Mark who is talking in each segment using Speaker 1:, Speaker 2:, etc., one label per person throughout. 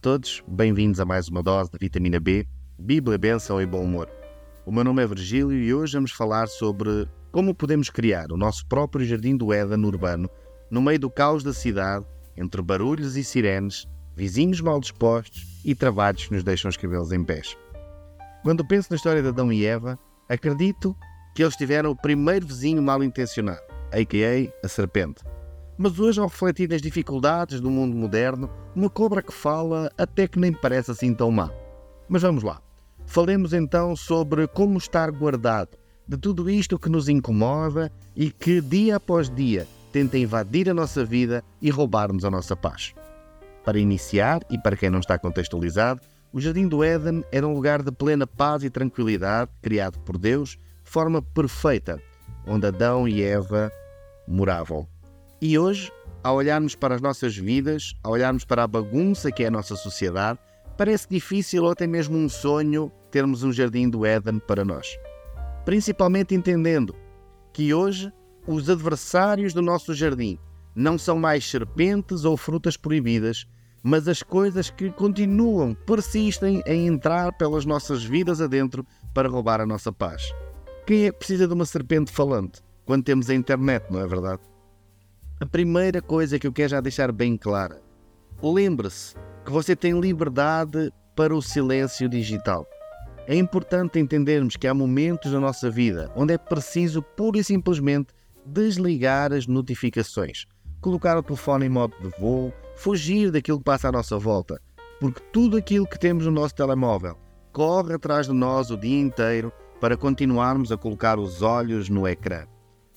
Speaker 1: Todos, bem-vindos a mais uma dose de vitamina B, Bíblia, Bênção e Bom Humor. O meu nome é Virgílio e hoje vamos falar sobre como podemos criar o nosso próprio jardim do Éden urbano no meio do caos da cidade, entre barulhos e sirenes, vizinhos mal dispostos e trabalhos que nos deixam os cabelos em pés. Quando penso na história de Adão e Eva, acredito que eles tiveram o primeiro vizinho mal intencionado, a.k.a. a serpente. Mas hoje, ao refletir nas dificuldades do mundo moderno, uma cobra que fala até que nem parece assim tão má. Mas vamos lá. Falemos então sobre como estar guardado de tudo isto que nos incomoda e que, dia após dia, tenta invadir a nossa vida e roubar-nos a nossa paz. Para iniciar, e para quem não está contextualizado, o Jardim do Éden era um lugar de plena paz e tranquilidade, criado por Deus de forma perfeita, onde Adão e Eva moravam. E hoje, ao olharmos para as nossas vidas, ao olharmos para a bagunça que é a nossa sociedade, parece difícil ou até mesmo um sonho termos um jardim do Éden para nós. Principalmente entendendo que hoje os adversários do nosso jardim não são mais serpentes ou frutas proibidas, mas as coisas que continuam, persistem em entrar pelas nossas vidas adentro para roubar a nossa paz. Quem é que precisa de uma serpente falante quando temos a internet, não é verdade? A primeira coisa que eu quero já deixar bem clara: lembre-se que você tem liberdade para o silêncio digital. É importante entendermos que há momentos na nossa vida onde é preciso pura e simplesmente desligar as notificações, colocar o telefone em modo de voo, fugir daquilo que passa à nossa volta, porque tudo aquilo que temos no nosso telemóvel corre atrás de nós o dia inteiro para continuarmos a colocar os olhos no ecrã.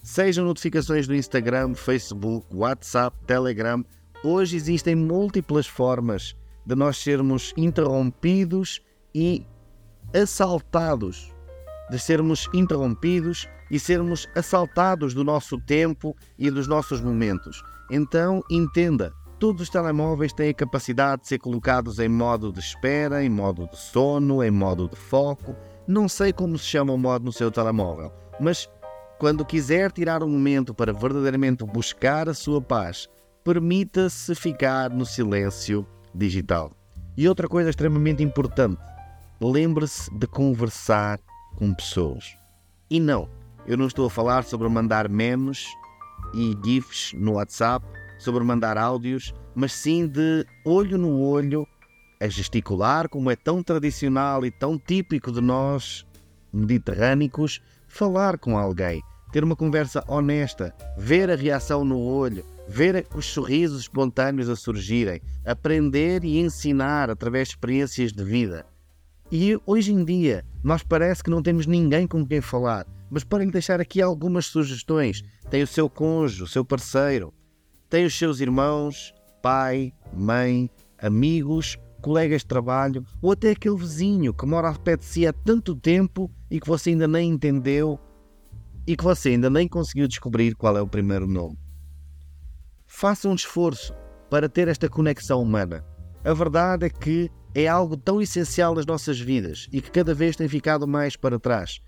Speaker 1: Sejam notificações do Instagram, Facebook, WhatsApp, Telegram, hoje existem múltiplas formas de nós sermos interrompidos e assaltados, de sermos interrompidos e sermos assaltados do nosso tempo e dos nossos momentos. Então, entenda, todos os telemóveis têm a capacidade de ser colocados em modo de espera, em modo de sono, em modo de foco. Não sei como se chama o modo no seu telemóvel, mas quando quiser tirar um momento para verdadeiramente buscar a sua paz, permita-se ficar no silêncio digital. E outra coisa extremamente importante: lembre-se de conversar com pessoas. E não, eu não estou a falar sobre mandar memes e GIFs no WhatsApp, sobre mandar áudios, mas sim de olho no olho, a gesticular, como é tão tradicional e tão típico de nós mediterrânicos, falar com alguém, ter uma conversa honesta, ver a reação no olho, ver os sorrisos espontâneos a surgirem, aprender e ensinar através de experiências de vida. E hoje em dia, nós parece que não temos ninguém com quem falar, mas lhe deixar aqui algumas sugestões. Tem o seu cônjuge, o seu parceiro, tem os seus irmãos, pai, mãe, amigos, colegas de trabalho ou até aquele vizinho que mora ao pé de si há tanto tempo e que você ainda nem entendeu e que você ainda nem conseguiu descobrir qual é o primeiro nome. Faça um esforço para ter esta conexão humana. A verdade é que é algo tão essencial nas nossas vidas e que cada vez tem ficado mais para trás.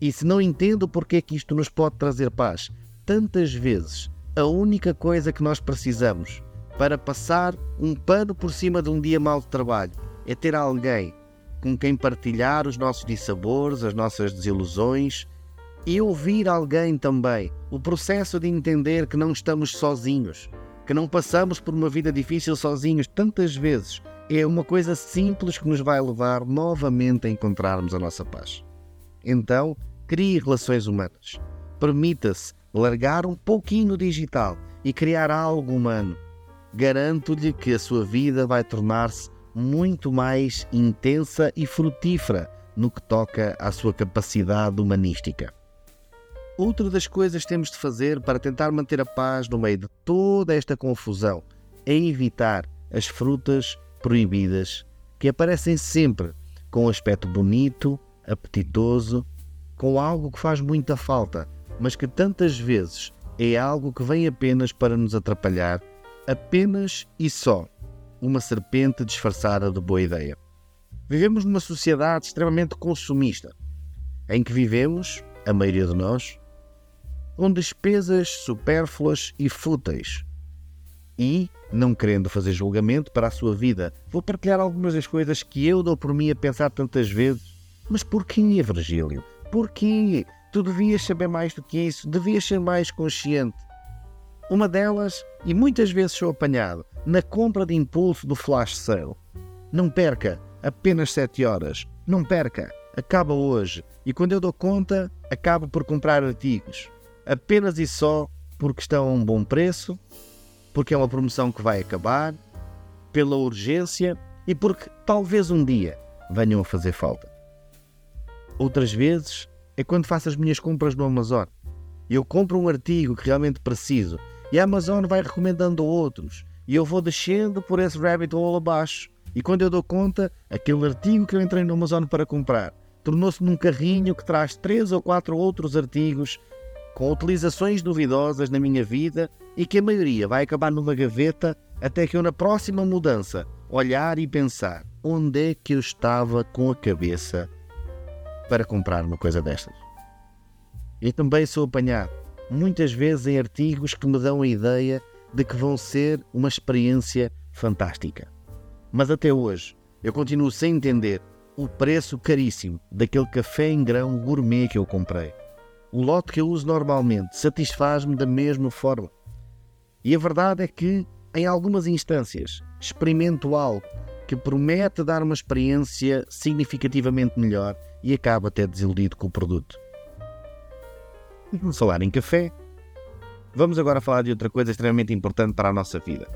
Speaker 1: E se não entendo porque é que isto nos pode trazer paz, tantas vezes a única coisa que nós precisamos para passar um pano por cima de um dia mau de trabalho é ter alguém com quem partilhar os nossos dissabores, as nossas desilusões e ouvir alguém também. O processo de entender que não estamos sozinhos, que não passamos por uma vida difícil sozinhos tantas vezes, é uma coisa simples que nos vai levar novamente a encontrarmos a nossa paz. Então, crie relações humanas. Permita-se largar um pouquinho digital e criar algo humano. Garanto-lhe que a sua vida vai tornar-se muito mais intensa e frutífera no que toca à sua capacidade humanística. Outra das coisas que temos de fazer para tentar manter a paz no meio de toda esta confusão é evitar as frutas proibidas que aparecem sempre com um aspecto bonito, apetitoso, com algo que faz muita falta, mas que tantas vezes é algo que vem apenas para nos atrapalhar, apenas e só uma serpente disfarçada de boa ideia. Vivemos numa sociedade extremamente consumista, em que vivemos, a maioria de nós, com despesas supérfluas e fúteis. E, não querendo fazer julgamento para a sua vida, vou partilhar algumas das coisas que eu dou por mim a pensar tantas vezes. Mas porquê, Virgílio? Porquê? Tu devias saber mais do que isso, devias ser mais consciente. Uma delas, e muitas vezes sou apanhado, na compra de impulso do flash sale. Não perca, apenas 7 horas. Não perca, acaba hoje. E quando eu dou conta, acabo por comprar artigos. Apenas e só porque estão a um bom preço, porque é uma promoção que vai acabar, pela urgência e porque talvez um dia venham a fazer falta. Outras vezes é quando faço as minhas compras no Amazon. Eu compro um artigo que realmente preciso e a Amazon vai recomendando outros. E eu vou descendo por esse rabbit hole abaixo. E quando eu dou conta, aquele artigo que eu entrei no Amazon para comprar tornou-se num carrinho que traz três ou quatro outros artigos com utilizações duvidosas na minha vida e que a maioria vai acabar numa gaveta até que eu, na próxima mudança, olhar e pensar onde é que eu estava com a cabeça para comprar uma coisa destas. Eu também sou apanhado muitas vezes em artigos que me dão a ideia de que vão ser uma experiência fantástica. Mas até hoje eu continuo sem entender o preço caríssimo daquele café em grão gourmet que eu comprei. O lote que eu uso normalmente satisfaz-me da mesma forma. E a verdade é que, em algumas instâncias, experimento algo que promete dar uma experiência significativamente melhor e acabo até desiludido com o produto. Vamos falar em café. Vamos agora falar de outra coisa extremamente importante para a nossa vida.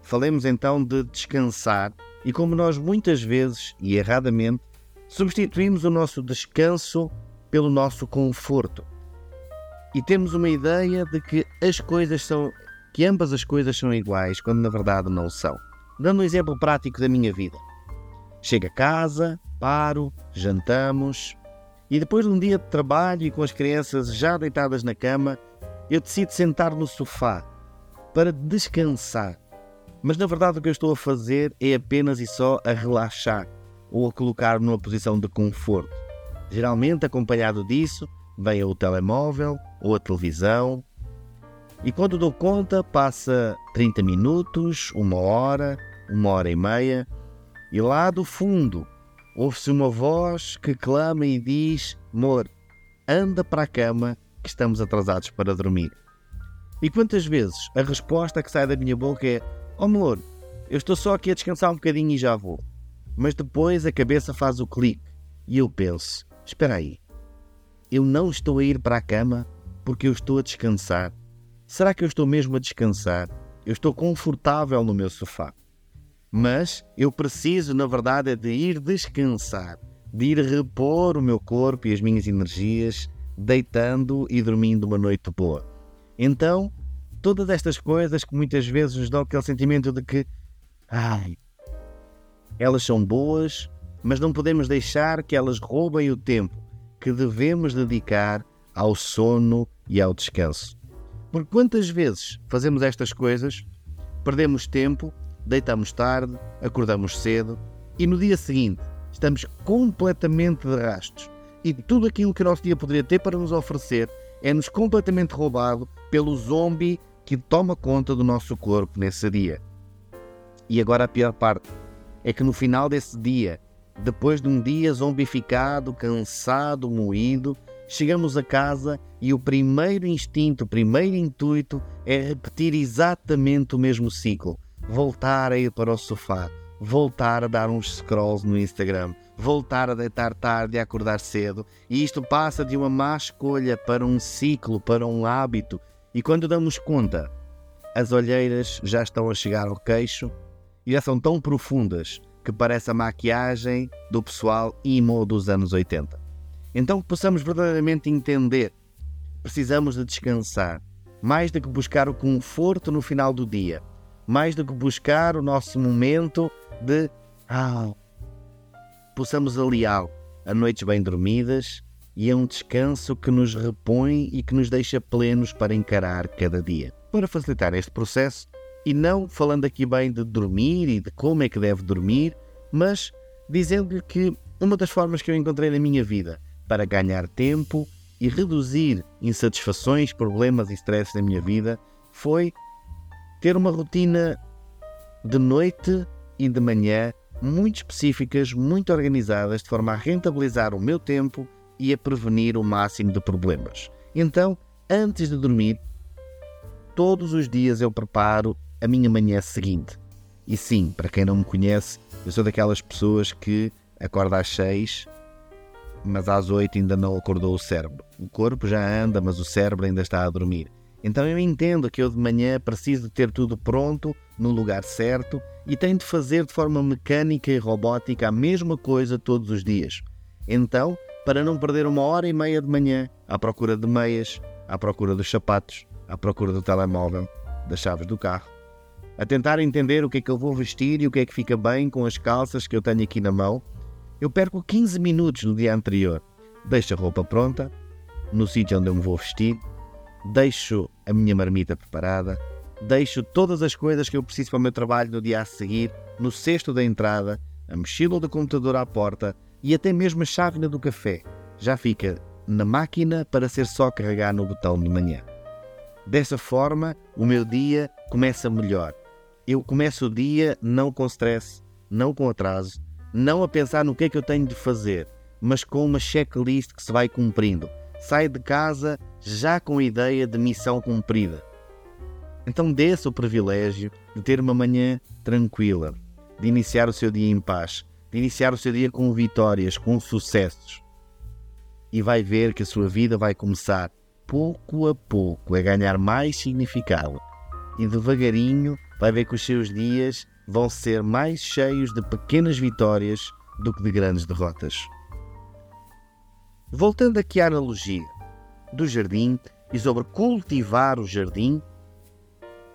Speaker 1: Falemos então de descansar e como nós muitas vezes, e erradamente, substituímos o nosso descanso pelo nosso conforto. E temos uma ideia de que as coisas são que ambas as coisas são iguais, quando na verdade não são. Dando um exemplo prático da minha vida. Chego a casa, paro, jantamos, e depois de um dia de trabalho e com as crianças já deitadas na cama, eu decido sentar no sofá para descansar. Mas na verdade o que eu estou a fazer é apenas e só a relaxar ou a colocar numa posição de conforto. Geralmente acompanhado disso vem o telemóvel ou a televisão. E quando dou conta, passa 30 minutos, uma hora, uma hora e meia, e lá do fundo ouve-se uma voz que clama e diz: Amor, anda para a cama que estamos atrasados para dormir. E quantas vezes a resposta que sai da minha boca é: Oh amor, eu estou só aqui a descansar um bocadinho e já vou. Mas depois a cabeça faz o clique e eu penso: Espera aí, eu não estou a ir para a cama porque eu estou a descansar. Será que eu estou mesmo a descansar? Eu estou confortável no meu sofá. Mas eu preciso, na verdade, é de ir descansar, de ir repor o meu corpo e as minhas energias, deitando e dormindo uma noite boa. Então, todas estas coisas que muitas vezes nos dão aquele sentimento de que, ai, elas são boas, mas não podemos deixar que elas roubem o tempo que devemos dedicar ao sono e ao descanso. Porque quantas vezes fazemos estas coisas, perdemos tempo deitamos tarde, acordamos cedo e no dia seguinte estamos completamente de rastos. E tudo aquilo que o nosso dia poderia ter para nos oferecer é-nos completamente roubado pelo zombie que toma conta do nosso corpo nesse dia. E agora a pior parte é que no final desse dia, depois de um dia zombificado, cansado, moído, chegamos a casa e o primeiro instinto, o primeiro intuito é repetir exatamente o mesmo ciclo. Voltar a ir para o sofá, voltar a dar uns scrolls no Instagram, voltar a deitar tarde e acordar cedo, e isto passa de uma má escolha para um ciclo, para um hábito, e quando damos conta, as olheiras já estão a chegar ao queixo e já são tão profundas que parece a maquiagem do pessoal emo dos anos 80. Então que possamos verdadeiramente entender, precisamos de descansar, mais do que buscar o conforto no final do dia mais do que buscar o nosso momento de ah, possamos aliá-lo a noites bem dormidas e a um descanso que nos repõe e que nos deixa plenos para encarar cada dia. Para facilitar este processo, e não falando aqui bem de dormir e de como é que deve dormir, mas dizendo-lhe que uma das formas que eu encontrei na minha vida para ganhar tempo e reduzir insatisfações, problemas e stress na minha vida foi ter uma rotina de noite e de manhã muito específicas, muito organizadas, de forma a rentabilizar o meu tempo e a prevenir o máximo de problemas. Então, antes de dormir, todos os dias eu preparo a minha manhã seguinte. E sim, para quem não me conhece, eu sou daquelas pessoas que acorda às 6, mas às 8 ainda não acordou o cérebro. O corpo já anda, mas o cérebro ainda está a dormir. Então eu entendo que eu de manhã preciso ter tudo pronto, no lugar certo, e tenho de fazer de forma mecânica e robótica a mesma coisa todos os dias. Então, para não perder uma hora e meia de manhã à procura de meias, à procura dos sapatos, à procura do telemóvel, das chaves do carro, a tentar entender o que é que eu vou vestir e o que é que fica bem com as calças que eu tenho aqui na mão, eu perco 15 minutos no dia anterior. Deixo a roupa pronta, no sítio onde eu me vou vestir, deixo a minha marmita preparada, deixo todas as coisas que eu preciso para o meu trabalho no dia a seguir no cesto da entrada, a mochila do computador à porta e até mesmo a chávena do café. Já fica na máquina para ser só carregar no botão de manhã. Dessa forma, o meu dia começa melhor. Eu começo o dia não com stress, não com atraso, não a pensar no que é que eu tenho de fazer, mas com uma checklist que se vai cumprindo sai de casa já com a ideia de missão cumprida. Então dê-se o privilégio de ter uma manhã tranquila, de iniciar o seu dia em paz, de iniciar o seu dia com vitórias, com sucessos. E vai ver que a sua vida vai começar, pouco a pouco, a ganhar mais significado. E devagarinho vai ver que os seus dias vão ser mais cheios de pequenas vitórias do que de grandes derrotas. Voltando aqui à analogia do jardim e sobre cultivar o jardim,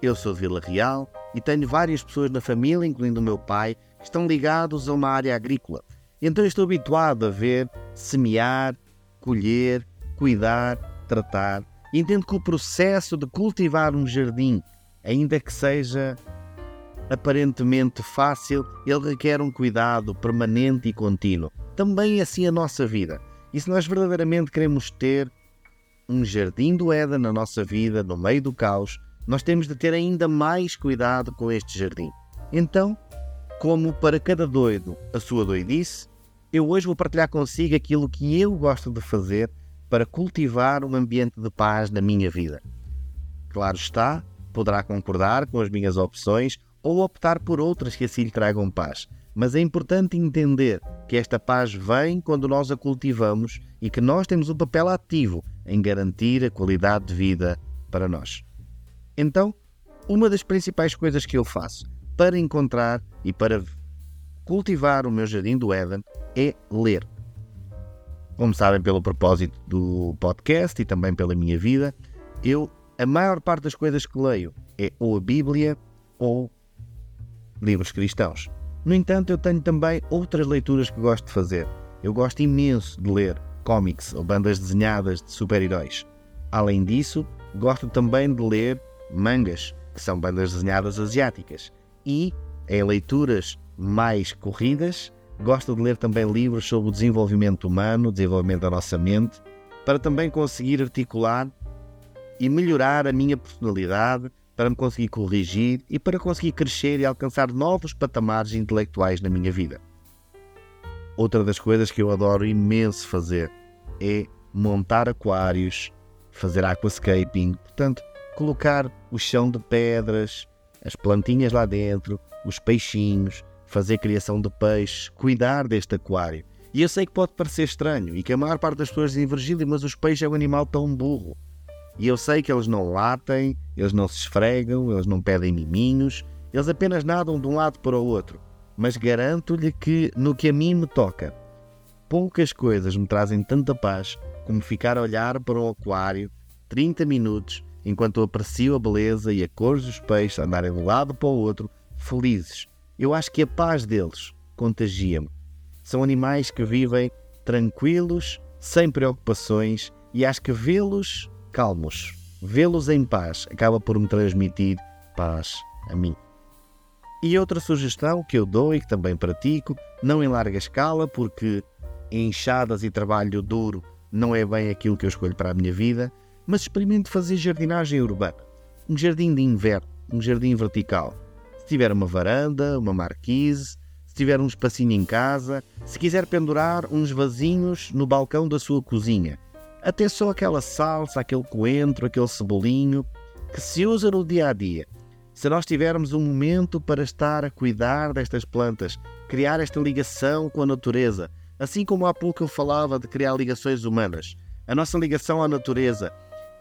Speaker 1: eu sou de Vila Real e tenho várias pessoas na família, incluindo o meu pai, que estão ligados a uma área agrícola. Então estou habituado a ver semear, colher, cuidar, tratar. E entendo que o processo de cultivar um jardim, ainda que seja aparentemente fácil, ele requer um cuidado permanente e contínuo. Também assim a nossa vida. E se nós verdadeiramente queremos ter um jardim do Éden na nossa vida, no meio do caos, nós temos de ter ainda mais cuidado com este jardim. Então, como para cada doido a sua doidice, eu hoje vou partilhar consigo aquilo que eu gosto de fazer para cultivar um ambiente de paz na minha vida. Claro está, poderá concordar com as minhas opções ou optar por outras que assim lhe tragam paz. Mas é importante entender que esta paz vem quando nós a cultivamos e que nós temos um papel ativo em garantir a qualidade de vida para nós. Então, uma das principais coisas que eu faço para encontrar e para cultivar o meu jardim do Éden é ler. Como sabem pelo propósito do podcast e também pela minha vida, eu a maior parte das coisas que leio é ou a Bíblia ou livros cristãos. No entanto, eu tenho também outras leituras que gosto de fazer. Eu gosto imenso de ler cómics ou bandas desenhadas de super-heróis. Além disso, gosto também de ler mangas, que são bandas desenhadas asiáticas. E, em leituras mais corridas, gosto de ler também livros sobre o desenvolvimento humano, o desenvolvimento da nossa mente, para também conseguir articular e melhorar a minha personalidade para me conseguir corrigir e para conseguir crescer e alcançar novos patamares intelectuais na minha vida. Outra das coisas que eu adoro imenso fazer é montar aquários, fazer aquascaping, portanto, colocar o chão de pedras, as plantinhas lá dentro, os peixinhos, fazer criação de peixes, cuidar deste aquário. E eu sei que pode parecer estranho e que a maior parte das pessoas dizem, Virgílio, mas os peixes é um animal tão burro. E eu sei que eles não latem, eles não se esfregam, eles não pedem miminhos, eles apenas nadam de um lado para o outro. Mas garanto-lhe que, no que a mim me toca, poucas coisas me trazem tanta paz como ficar a olhar para um aquário 30 minutos enquanto aprecio a beleza e a cor dos peixes andarem de um lado para o outro, felizes. Eu acho que a paz deles contagia-me. São animais que vivem tranquilos, sem preocupações, e acho que vê-los calmos, vê-los em paz, acaba por me transmitir paz a mim. E outra sugestão que eu dou e que também pratico, não em larga escala, porque enxadas e trabalho duro não é bem aquilo que eu escolho para a minha vida, mas experimente fazer jardinagem urbana. Um jardim de inverno, um jardim vertical. Se tiver uma varanda, uma marquise, se tiver um espacinho em casa, se quiser pendurar uns vasinhos no balcão da sua cozinha. Até só aquela salsa, aquele coentro, aquele cebolinho que se usa no dia a dia. Se nós tivermos um momento para estar a cuidar destas plantas, criar esta ligação com a natureza, assim como há pouco eu falava de criar ligações humanas, a nossa ligação à natureza,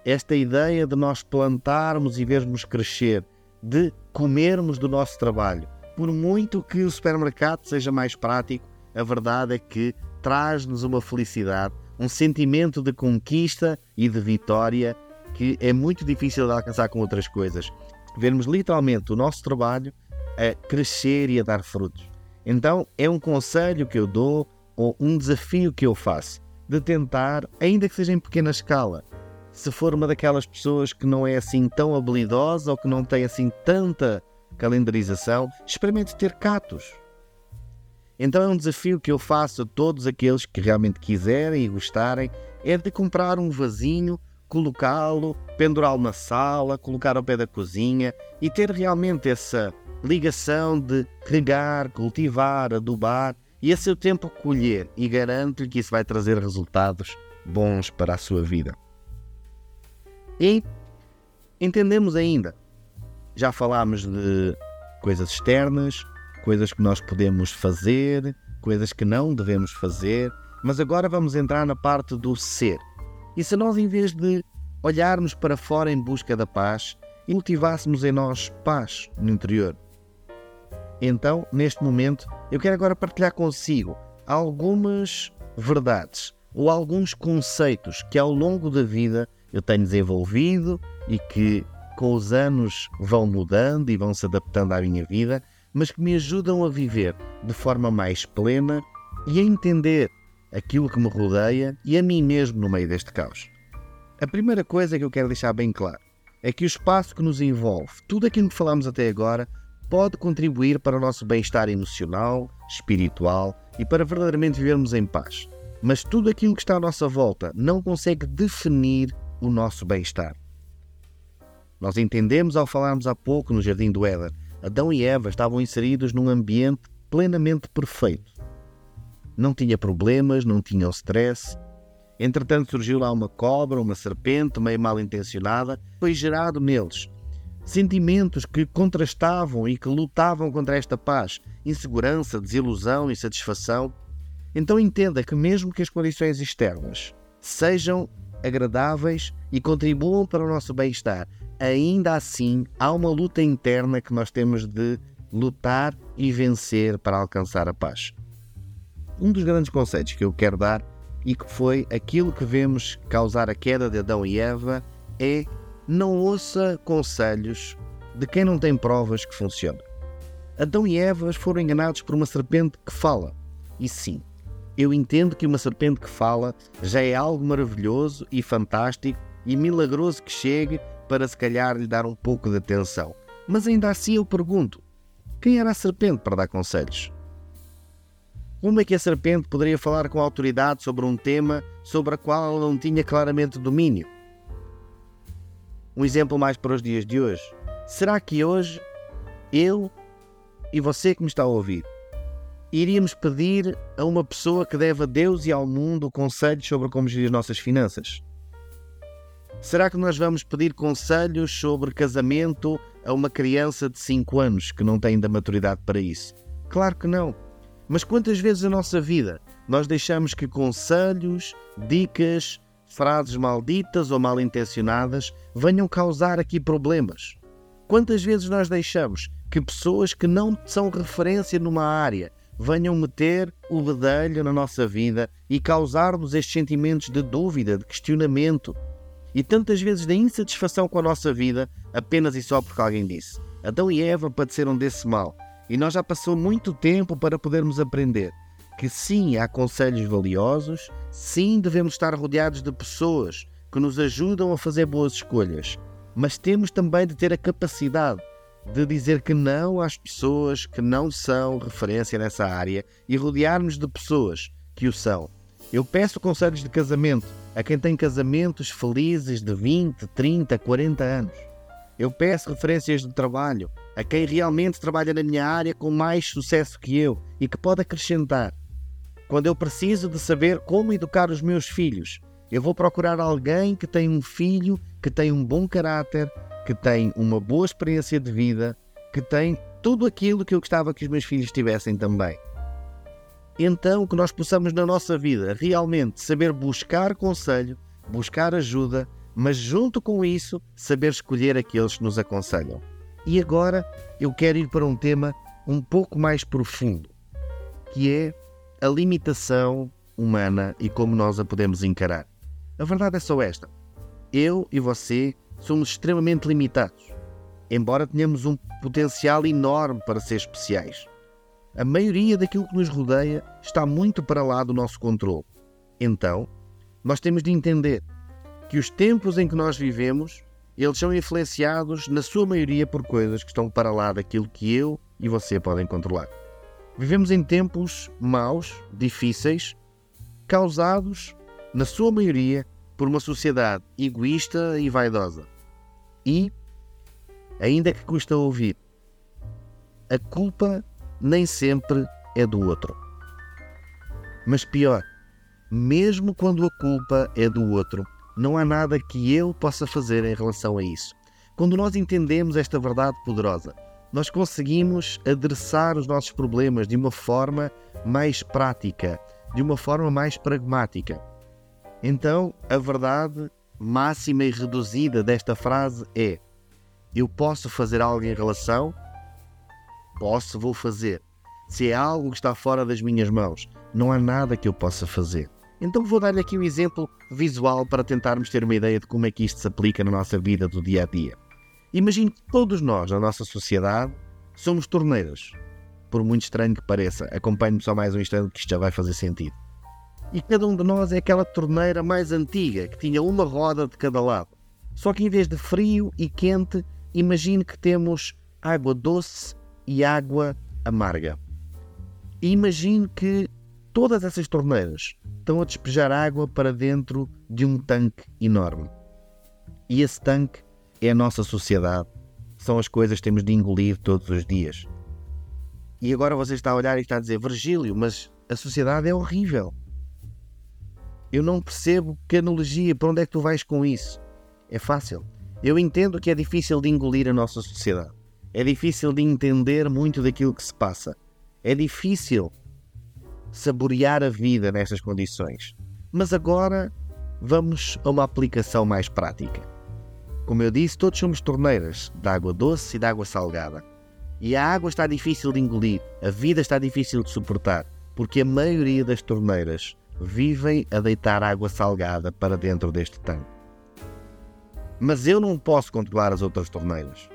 Speaker 1: esta ideia de nós plantarmos e vermos crescer, de comermos do nosso trabalho. Por muito que o supermercado seja mais prático, a verdade é que traz-nos uma felicidade, um sentimento de conquista e de vitória que é muito difícil de alcançar com outras coisas. Vermos literalmente o nosso trabalho a crescer e a dar frutos. Então, é um conselho que eu dou ou um desafio que eu faço de tentar, ainda que seja em pequena escala, se for uma daquelas pessoas que não é assim tão habilidosa ou que não tem assim tanta calendarização, experimente ter catos. Então é um desafio que eu faço a todos aqueles que realmente quiserem e gostarem, é de comprar um vasinho, colocá-lo, pendurá-lo na sala, colocar ao pé da cozinha e ter realmente essa ligação de regar, cultivar, adubar e a seu tempo colher e garanto-lhe que isso vai trazer resultados bons para a sua vida. E entendemos ainda, já falámos de coisas externas, coisas que nós podemos fazer, coisas que não devemos fazer, mas agora vamos entrar na parte do ser. E se nós, em vez de olharmos para fora em busca da paz, cultivássemos em nós paz no interior? Então, neste momento, eu quero agora partilhar consigo algumas verdades ou alguns conceitos que ao longo da vida eu tenho desenvolvido e que com os anos vão mudando e vão se adaptando à minha vida, mas que me ajudam a viver de forma mais plena e a entender aquilo que me rodeia e a mim mesmo no meio deste caos. A primeira coisa que eu quero deixar bem claro é que o espaço que nos envolve, tudo aquilo que falamos até agora, pode contribuir para o nosso bem-estar emocional, espiritual e para verdadeiramente vivermos em paz. Mas tudo aquilo que está à nossa volta não consegue definir o nosso bem-estar. Nós entendemos ao falarmos há pouco no Jardim do Éden, Adão e Eva estavam inseridos num ambiente plenamente perfeito. Não tinha problemas, não tinham stress. Entretanto, surgiu lá uma cobra, uma serpente meio mal intencionada, foi gerado neles sentimentos que contrastavam e que lutavam contra esta paz, insegurança, desilusão, insatisfação. Então entenda que, mesmo que as condições externas sejam agradáveis e contribuam para o nosso bem-estar, ainda assim há uma luta interna que nós temos de lutar e vencer para alcançar a paz. Um dos grandes conceitos que eu quero dar e que foi aquilo que vemos causar a queda de Adão e Eva é não ouça conselhos de quem não tem provas que funciona. Adão e Eva foram enganados por uma serpente que fala. E sim, eu entendo que uma serpente que fala já é algo maravilhoso e fantástico e milagroso que chegue para se calhar lhe dar um pouco de atenção. Mas ainda assim eu pergunto: quem era a serpente para dar conselhos? Como é que a serpente poderia falar com autoridade sobre um tema sobre o qual ela não tinha claramente domínio? Um exemplo mais para os dias de hoje. Será que hoje eu e você que me está a ouvir iríamos pedir a uma pessoa que deve a Deus e ao mundo conselhos sobre como gerir as nossas finanças? Será que nós vamos pedir conselhos sobre casamento a uma criança de 5 anos que não tem ainda maturidade para isso? Claro que não. Mas quantas vezes na nossa vida nós deixamos que conselhos, dicas, frases malditas ou mal intencionadas venham causar aqui problemas. Quantas vezes nós deixamos que pessoas que não são referência numa área venham meter o bedelho na nossa vida e causar-nos estes sentimentos de dúvida, de questionamento e tantas vezes de insatisfação com a nossa vida apenas e só porque alguém disse. Adão e Eva padeceram desse mal e nós já passou muito tempo para podermos aprender que sim, há conselhos valiosos, sim, devemos estar rodeados de pessoas que nos ajudam a fazer boas escolhas, mas temos também de ter a capacidade de dizer que não às pessoas que não são referência nessa área e rodearmos de pessoas que o são. Eu peço conselhos de casamento a quem tem casamentos felizes de 20, 30, 40 anos. Eu peço referências de trabalho a quem realmente trabalha na minha área com mais sucesso que eu e que pode acrescentar. Quando eu preciso de saber como educar os meus filhos, eu vou procurar alguém que tem um filho que tem um bom caráter, que tem uma boa experiência de vida, que tem tudo aquilo que eu gostava que os meus filhos tivessem também. Então, que nós possamos na nossa vida realmente saber buscar conselho, buscar ajuda, mas junto com isso, saber escolher aqueles que nos aconselham. E agora eu quero ir para um tema um pouco mais profundo, que é a limitação humana e como nós a podemos encarar. A verdade é só esta: eu e você somos extremamente limitados, embora tenhamos um potencial enorme para ser especiais. A maioria daquilo que nos rodeia está muito para lá do nosso controle. Então, nós temos de entender que os tempos em que nós vivemos, eles são influenciados na sua maioria por coisas que estão para lá daquilo que eu e você podem controlar. Vivemos em tempos maus, difíceis, causados na sua maioria, por uma sociedade egoísta e vaidosa. E, ainda que custa ouvir, a culpa nem sempre é do outro. Mas pior, mesmo quando a culpa é do outro, não há nada que eu possa fazer em relação a isso. Quando nós entendemos esta verdade poderosa, nós conseguimos adressar os nossos problemas de uma forma mais prática, de uma forma mais pragmática. Então, a verdade máxima e reduzida desta frase é: eu posso fazer algo em relação? Posso, vou fazer. Se é algo que está fora das minhas mãos, não há nada que eu possa fazer. Então vou dar-lhe aqui um exemplo visual para tentarmos ter uma ideia de como é que isto se aplica na nossa vida do dia a dia. Imagine que todos nós, na nossa sociedade, somos torneiras. Por muito estranho que pareça, acompanhe-me só mais um instante que isto já vai fazer sentido e cada um de nós é aquela torneira mais antiga que tinha uma roda de cada lado. Só que em vez de frio e quente, imagine que temos água doce e água amarga. E imagine que todas essas torneiras estão a despejar água para dentro de um tanque enorme. E esse tanque é a nossa sociedade. São as coisas que temos de engolir todos os dias. E agora você está a olhar e está a dizer: Virgílio, mas a sociedade é horrível. Eu não percebo que analogia, para onde é que tu vais com isso? É fácil. Eu entendo que é difícil de engolir a nossa sociedade. É difícil de entender muito daquilo que se passa. É difícil saborear a vida nestas condições. Mas agora vamos a uma aplicação mais prática. Como eu disse, todos somos torneiras de água doce e de água salgada. E a água está difícil de engolir, a vida está difícil de suportar, porque a maioria das torneiras vivem a deitar água salgada para dentro deste tanque. Mas eu não posso controlar as outras torneiras.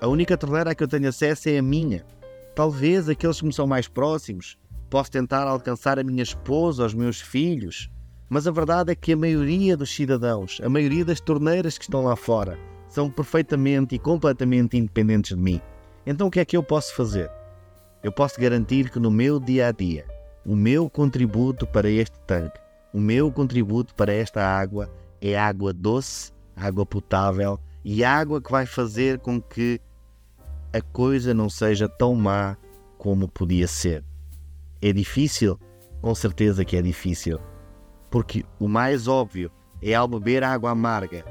Speaker 1: A única torneira a que eu tenho acesso é a minha. Talvez aqueles que me são mais próximos. Posso tentar alcançar a minha esposa, os meus filhos. Mas a verdade é que a maioria dos cidadãos, a maioria das torneiras que estão lá fora, são perfeitamente e completamente independentes de mim. Então o que é que eu posso fazer? Eu posso garantir que no meu dia a dia o meu contributo para este tanque, o meu contributo para esta água é água doce, água potável e água que vai fazer com que a coisa não seja tão má como podia ser. É difícil? Com certeza que é difícil. Porque o mais óbvio é ao beber água amarga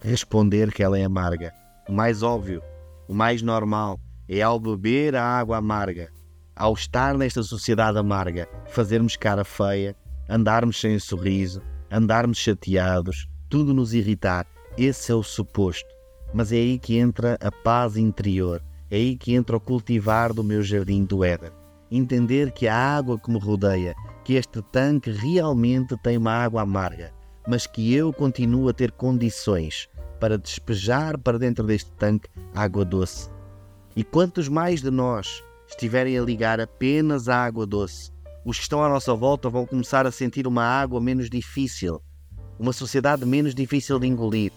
Speaker 1: responder que ela é amarga. O mais óbvio, o mais normal é ao beber a água amarga ao estar nesta sociedade amarga, fazermos cara feia, andarmos sem sorriso, andarmos chateados, tudo nos irritar. Esse é o suposto. Mas é aí que entra a paz interior, é aí que entra o cultivar do meu jardim do Éden. Entender que a água que me rodeia, que este tanque realmente tem uma água amarga, mas que eu continuo a ter condições para despejar para dentro deste tanque água doce. E quantos mais de nós estiverem a ligar apenas a água doce, os que estão à nossa volta vão começar a sentir uma água menos difícil, uma sociedade menos difícil de engolir.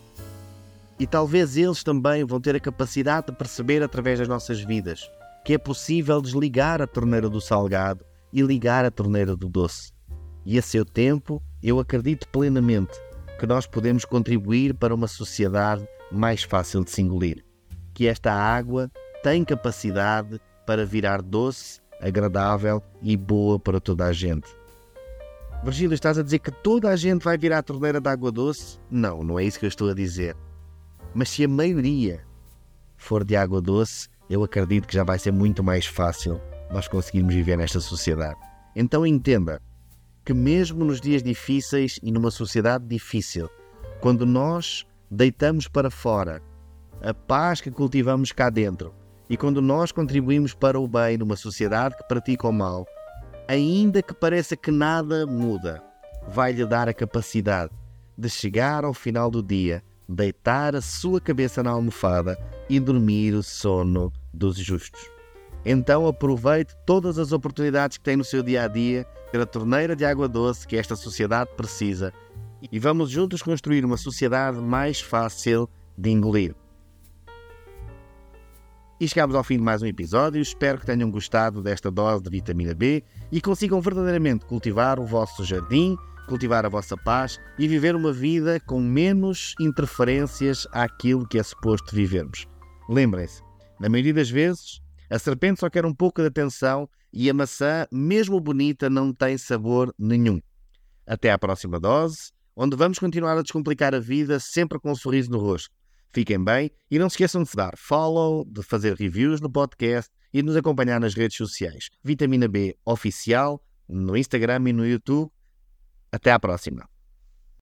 Speaker 1: E talvez eles também vão ter a capacidade de perceber através das nossas vidas que é possível desligar a torneira do salgado e ligar a torneira do doce. E a seu tempo, eu acredito plenamente que nós podemos contribuir para uma sociedade mais fácil de se engolir. que esta água tem capacidade para virar doce, agradável e boa para toda a gente. Virgílio, estás a dizer que toda a gente vai virar a torneira de água doce? Não, não é isso que eu estou a dizer. Mas se a maioria for de água doce, eu acredito que já vai ser muito mais fácil nós conseguirmos viver nesta sociedade. Então entenda que, mesmo nos dias difíceis e numa sociedade difícil, quando nós deitamos para fora a paz que cultivamos cá dentro e quando nós contribuímos para o bem numa sociedade que pratica o mal, ainda que pareça que nada muda, vai-lhe dar a capacidade de chegar ao final do dia, deitar a sua cabeça na almofada e dormir o sono dos justos. Então aproveite todas as oportunidades que tem no seu dia a dia, pela torneira de água doce que esta sociedade precisa, e vamos juntos construir uma sociedade mais fácil de engolir. E chegamos ao fim de mais um episódio. Espero que tenham gostado desta dose de vitamina B e consigam verdadeiramente cultivar o vosso jardim, cultivar a vossa paz e viver uma vida com menos interferências àquilo que é suposto vivermos. Lembrem-se, na maioria das vezes, a serpente só quer um pouco de atenção e a maçã, mesmo bonita, não tem sabor nenhum. Até à próxima dose, onde vamos continuar a descomplicar a vida sempre com um sorriso no rosto. Fiquem bem e não se esqueçam de dar follow, de fazer reviews no podcast e de nos acompanhar nas redes sociais. Vitamina B Oficial no Instagram e no YouTube. Até à próxima.